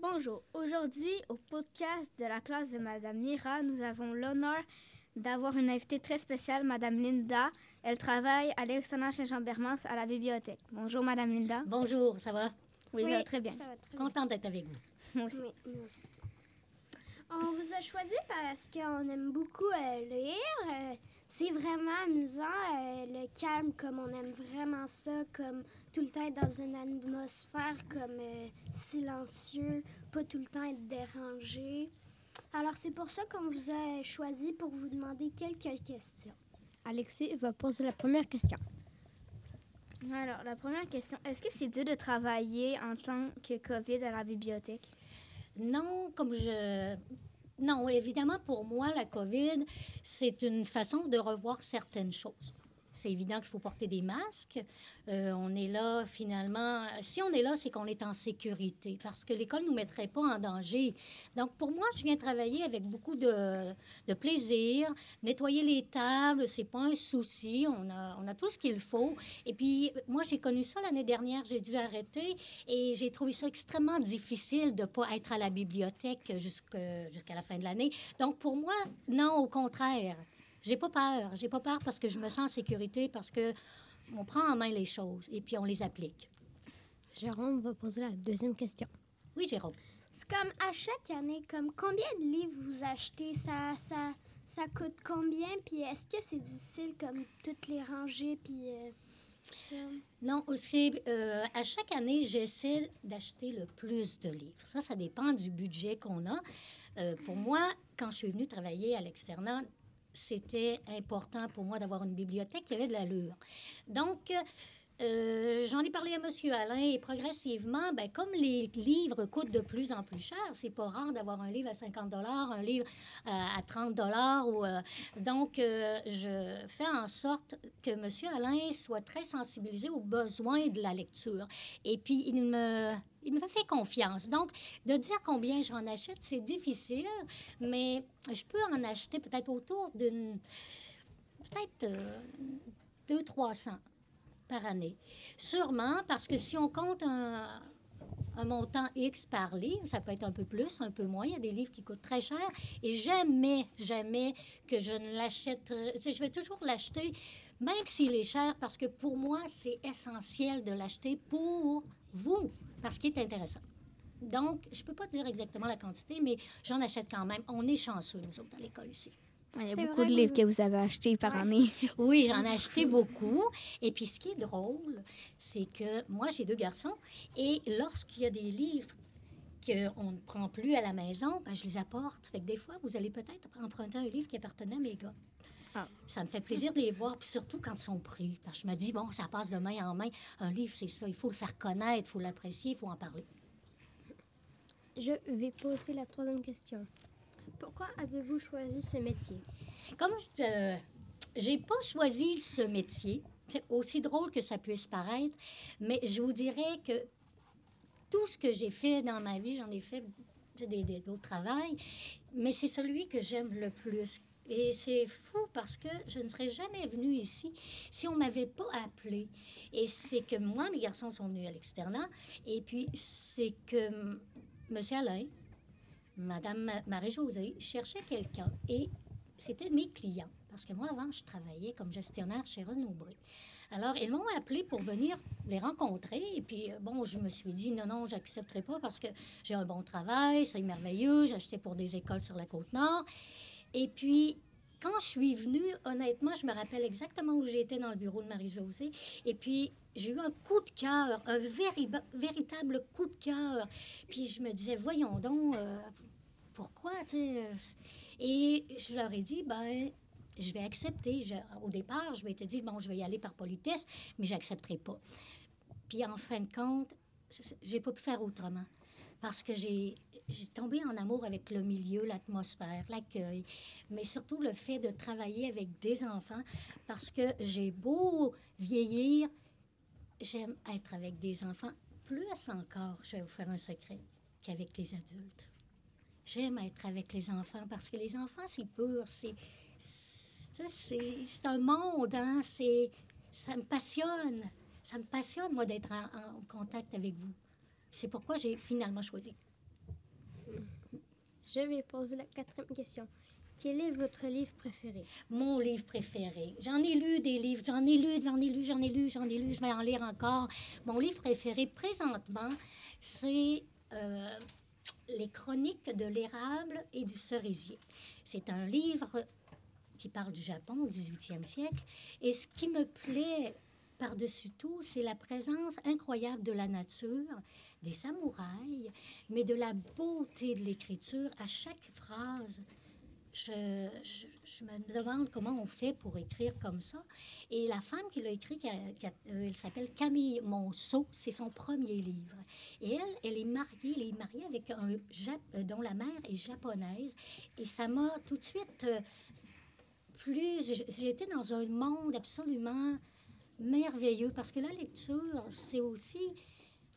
Bonjour. Aujourd'hui, au podcast de la classe de Madame Mira, nous avons l'honneur d'avoir une invitée très spéciale, Madame Linda. Elle travaille à l'externat Saint-Jean-Bermans à la bibliothèque. Bonjour, Madame Linda. Bonjour, ça va? Oui, ça va très bien. Ça va très. Contente d'être avec vous. Moi aussi. Oui, nous aussi. On vous a choisi parce qu'on aime beaucoup euh, lire. Euh, c'est vraiment amusant, euh, le calme, comme on aime vraiment ça, comme tout le temps être dans une atmosphère comme euh, silencieux, pas tout le temps être dérangé. Alors c'est pour ça qu'on vous a choisi pour vous demander quelques questions. Alexis va poser la première question. Alors, la première question, est-ce que c'est dur de travailler en tant que COVID à la bibliothèque? Non, comme je... Non, évidemment, pour moi, la COVID, c'est une façon de revoir certaines choses. C'est évident qu'il faut porter des masques. Euh, on est là, finalement. Si on est là, c'est qu'on est en sécurité parce que l'école ne nous mettrait pas en danger. Donc, pour moi, je viens travailler avec beaucoup de, plaisir. Nettoyer les tables, c'est pas un souci. On a, on a tout ce qu'il faut. Et puis, moi, j'ai connu ça l'année dernière. J'ai dû arrêter et j'ai trouvé ça extrêmement difficile de ne pas être à la bibliothèque jusqu'à la fin de l'année. Donc, pour moi, non, au contraire. J'ai pas peur. J'ai pas peur parce que je me sens en sécurité, parce que on prend en main les choses et puis on les applique. Jérôme va poser la deuxième question. Oui, Jérôme. C'est comme à chaque année, comme combien de livres vous achetez, ça, ça, ça coûte combien, puis est-ce que c'est difficile comme toutes les ranger, puis... euh, ça? Non, c'est euh, à chaque année, j'essaie d'acheter le plus de livres. Ça, ça dépend du budget qu'on a. Euh, pour moi, quand je suis venue travailler à l'externat, c'était important pour moi d'avoir une bibliothèque qui avait de l'allure. Euh, j'en ai parlé à M. Alain et progressivement, ben, comme les livres coûtent de plus en plus cher, c'est pas rare d'avoir un livre à 50 un livre euh, à 30 ou euh, donc je fais en sorte que M. Alain soit très sensibilisé aux besoins de la lecture. Et puis il me il me fait confiance. Donc, de dire combien j'en achète, c'est difficile, mais je peux en acheter peut-être autour d'une. peut-être euh, 200-300 par année. Sûrement, parce que si on compte un, montant X par livre, ça peut être un peu plus, un peu moins. Il y a des livres qui coûtent très cher. Et jamais, jamais que je ne sais, Je vais toujours l'acheter, même s'il est cher, parce que pour moi, c'est essentiel de l'acheter pour vous, parce qu'il est intéressant. Donc, je ne peux pas dire exactement la quantité, mais j'en achète quand même. On est chanceux, nous autres, à l'école ici. Il y a beaucoup de que livres vous- que vous avez achetés par Ouais. année. Oui, j'en ai acheté beaucoup. Et puis, ce qui est drôle, c'est que moi, j'ai deux garçons. Et lorsqu'il y a des livres qu'on ne prend plus à la maison, ben, je les apporte. Fait que des fois, vous allez peut-être emprunter un livre qui appartenait à mes gars. Ah. Ça me fait plaisir de les voir, puis surtout quand ils sont pris. Parce que je me dis, bon, ça passe de main en main. Un livre, c'est ça. Il faut le faire connaître, il faut l'apprécier, il faut en parler. Je vais poser la troisième question. Pourquoi avez-vous choisi ce métier? Comme je euh, j'ai pas choisi ce métier, c'est aussi drôle que ça puisse paraître, mais je vous dirais que tout ce que j'ai fait dans ma vie, j'en ai fait d'autres travails, mais c'est celui que j'aime le plus. Et c'est fou parce que je ne serais jamais venue ici si on ne m'avait pas appelé. Et c'est que moi, mes garçons sont venus à l'externat. Et puis, c'est que M. Alain, Madame Marie-Josée cherchait quelqu'un. Et c'était mes clients. Parce que moi, avant, je travaillais comme gestionnaire chez Renaud Bré. Alors, ils m'ont appelé pour venir les rencontrer. Et puis, euh, bon, je me suis dit, non, non, j'accepterai pas parce que j'ai un bon travail, c'est merveilleux. J'achetais pour des écoles sur la Côte-Nord. Et puis, quand je suis venue, honnêtement, je me rappelle exactement où j'étais dans le bureau de Marie-Josée. Et puis, j'ai eu un coup de cœur, un véri- véritable coup de cœur. Puis, je me disais, voyons donc, euh, pourquoi, tu sais? euh, Et je leur ai dit, ben, je vais accepter. Au départ, je m'étais dit, bon, je vais y aller par politesse, mais j'accepterai pas. Puis en fin de compte, j'ai pas pu faire autrement. Parce que j'ai j'ai tombé en amour avec le milieu, l'atmosphère, l'accueil, mais surtout le fait de travailler avec des enfants, parce que j'ai beau vieillir, j'aime être avec des enfants plus encore, je vais vous faire un secret, qu'avec les adultes. J'aime être avec les enfants parce que les enfants, c'est pur, c'est un monde, hein? ça me passionne. Ça me passionne, moi, d'être en contact avec vous. C'est pourquoi j'ai finalement choisi. Je vais poser la quatrième question. Quel est votre livre préféré? Mon livre préféré. J'en ai lu des livres, j'en ai lu, j'en ai lu, j'en ai lu, j'en ai lu, je vais en lire encore. Mon livre préféré présentement, c'est euh, Les chroniques de l'érable et du cerisier. C'est un livre qui parle du Japon au 18e siècle. Et ce qui me plaît par-dessus tout, c'est la présence incroyable de la nature, des samouraïs, mais de la beauté de l'écriture à chaque phrase. Je, je, me demande comment on fait pour écrire comme ça. Et la femme qui l'a écrit, qui euh, elle s'appelle Camille Monceau, c'est son premier livre. Et elle, elle est mariée, elle est mariée avec un Jap dont la mère est japonaise. Et ça m'a tout de suite euh, plus... J'étais dans un monde absolument merveilleux parce que la lecture, c'est aussi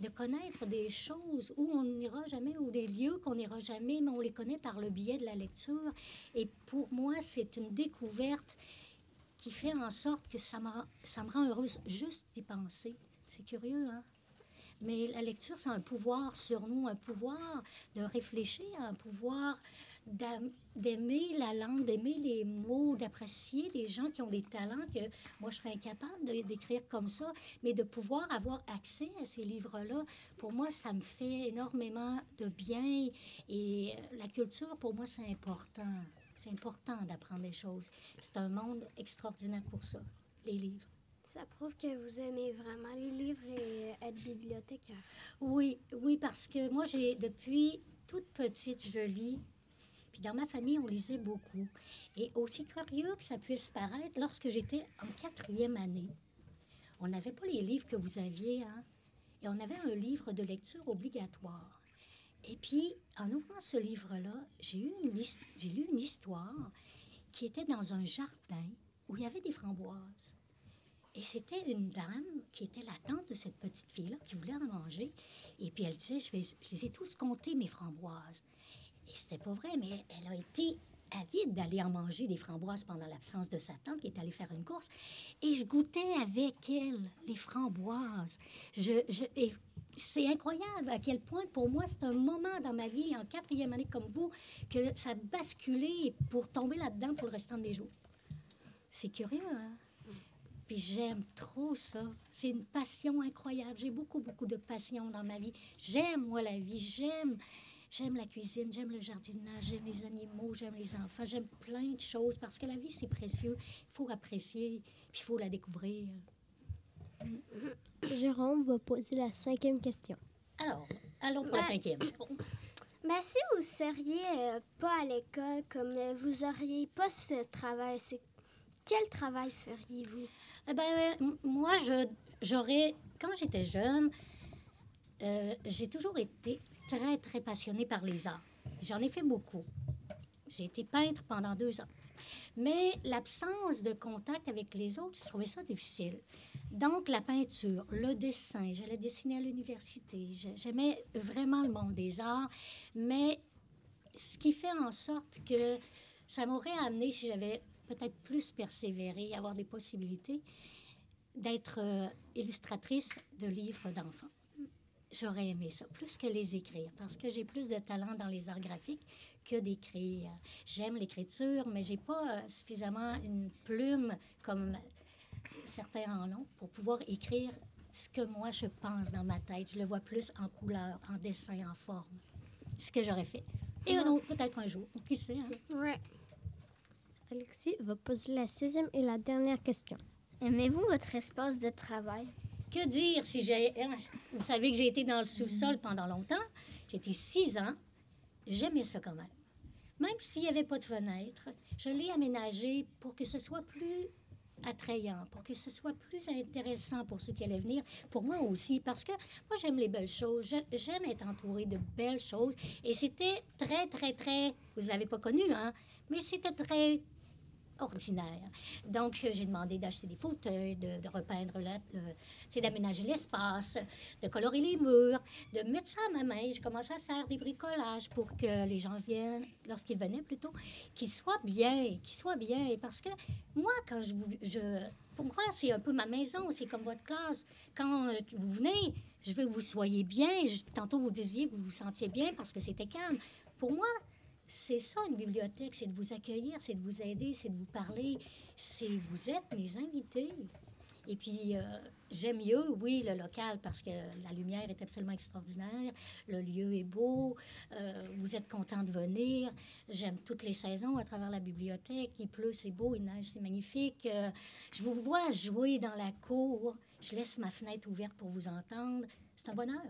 de connaître des choses où on n'ira jamais, ou des lieux qu'on n'ira jamais, mais on les connaît par le biais de la lecture. Et pour moi, c'est une découverte qui fait en sorte que ça me, ça me rend heureuse juste d'y penser. C'est curieux, hein? Mais la lecture, c'est un pouvoir sur nous, un pouvoir de réfléchir, un pouvoir d'aimer la langue, d'aimer les mots, d'apprécier des gens qui ont des talents que moi, je serais incapable de d'écrire comme ça, mais de pouvoir avoir accès à ces livres-là, pour moi, ça me fait énormément de bien. Et la culture, pour moi, c'est important. C'est important d'apprendre des choses. C'est un monde extraordinaire pour ça, les livres. Ça prouve que vous aimez vraiment les livres et être bibliothécaire. Oui, oui, parce que moi, j'ai depuis toute petite, je lis dans ma famille, on lisait beaucoup. Et aussi curieux que ça puisse paraître, lorsque j'étais en quatrième année, on n'avait pas les livres que vous aviez, hein? Et on avait un livre de lecture obligatoire. Et puis, en ouvrant ce livre-là, j'ai lu une histoire qui était dans un jardin où il y avait des framboises. Et c'était une dame qui était la tante de cette petite fille-là qui voulait en manger. Et puis elle disait, je, vais, je les ai tous comptés, mes framboises. Et c'était pas vrai, mais elle a été avide d'aller en manger des framboises pendant l'absence de sa tante qui est allée faire une course. Et je goûtais avec elle les framboises. Je, je, c'est incroyable à quel point, pour moi, c'est un moment dans ma vie, en quatrième année comme vous, que ça a basculé pour tomber là-dedans pour le restant de mes jours. C'est curieux, hein? Puis j'aime trop ça. C'est une passion incroyable. J'ai beaucoup, beaucoup de passion dans ma vie. J'aime, moi, la vie. J'aime J'aime la cuisine, j'aime le jardinage, j'aime les animaux, j'aime les enfants, j'aime plein de choses parce que la vie, c'est précieux. Il faut apprécier, puis il faut la découvrir. Jérôme va poser la cinquième question. Alors, allons pour la cinquième. Mais si vous seriez euh, pas à l'école, comme euh, vous auriez pas ce travail, c'est quel travail feriez-vous? Eh ben, moi, je, j'aurais, quand j'étais jeune, euh, j'ai toujours été très, très passionnée par les arts. J'en ai fait beaucoup. J'ai été peintre pendant deux ans. Mais l'absence de contact avec les autres, je trouvais ça difficile. Donc, la peinture, le dessin, j'allais dessiner à l'université. J'aimais vraiment le monde des arts. Mais ce qui fait en sorte que ça m'aurait amené, si j'avais peut-être plus persévéré, avoir des possibilités, d'être euh, illustratrice de livres d'enfants j'aurais aimé ça, plus que les écrire, parce que j'ai plus de talent dans les arts graphiques que d'écrire. J'aime l'écriture, mais j'ai pas euh, suffisamment une plume comme certains en ont pour pouvoir écrire ce que moi je pense dans ma tête. Je le vois plus en couleur, en dessin, en forme. Ce que j'aurais fait. Et autre, peut-être un jour. Qui sait? Hein? Ouais. Alexis va poser la sixième et la dernière question. Aimez-vous votre espace de travail? Que dire si j'ai. Hein, vous savez que j'ai été dans le sous-sol pendant longtemps. Été six ans. J'aimais ça quand même. Même s'il n'y avait pas de fenêtre, je l'ai aménagé pour que ce soit plus attrayant, pour que ce soit plus intéressant pour ceux qui allaient venir, pour moi aussi, parce que moi, j'aime les belles choses, j'aime être entourée de belles choses, et c'était très, très, très, vous ne l'avez pas connu, hein, mais c'était très ordinaire. Donc, j'ai demandé d'acheter des fauteuils, de, de repeindre, c'est d'aménager l'espace, de colorer les murs, de mettre ça à ma main. J'ai commencé à faire des bricolages pour que les gens viennent, lorsqu'ils venaient plutôt, qu'ils soient bien, qu'ils soient bien. Parce que moi, quand je, je pour moi, c'est un peu ma maison, c'est comme votre classe. Quand euh, vous venez, je veux que vous soyez bien. tantôt, vous disiez que vous vous sentiez bien parce que c'était calme. Pour moi, c'est ça une bibliothèque, c'est de vous accueillir, c'est de vous aider, c'est de vous parler. C'est vous êtes mes invités. Et puis, euh, j'aime mieux, oui, le local parce que la lumière est absolument extraordinaire, le lieu est beau, euh, vous êtes content de venir. J'aime toutes les saisons à travers la bibliothèque. Il pleut, c'est beau, il neige, c'est magnifique. Euh, je vous vois jouer dans la cour. Je laisse ma fenêtre ouverte pour vous entendre. C'est un bonheur.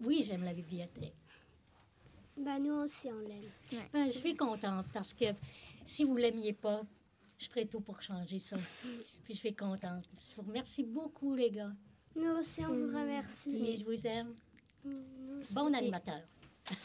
Oui, j'aime la bibliothèque. Ben, nous aussi, on l'aime. Ben, je suis contente parce que si vous l'aimiez pas, je ferai tout pour changer ça. Puis je suis contente. Je vous remercie beaucoup, les gars. Nous aussi, on vous remercie. Et je vous aime. Aussi. Bon animateur.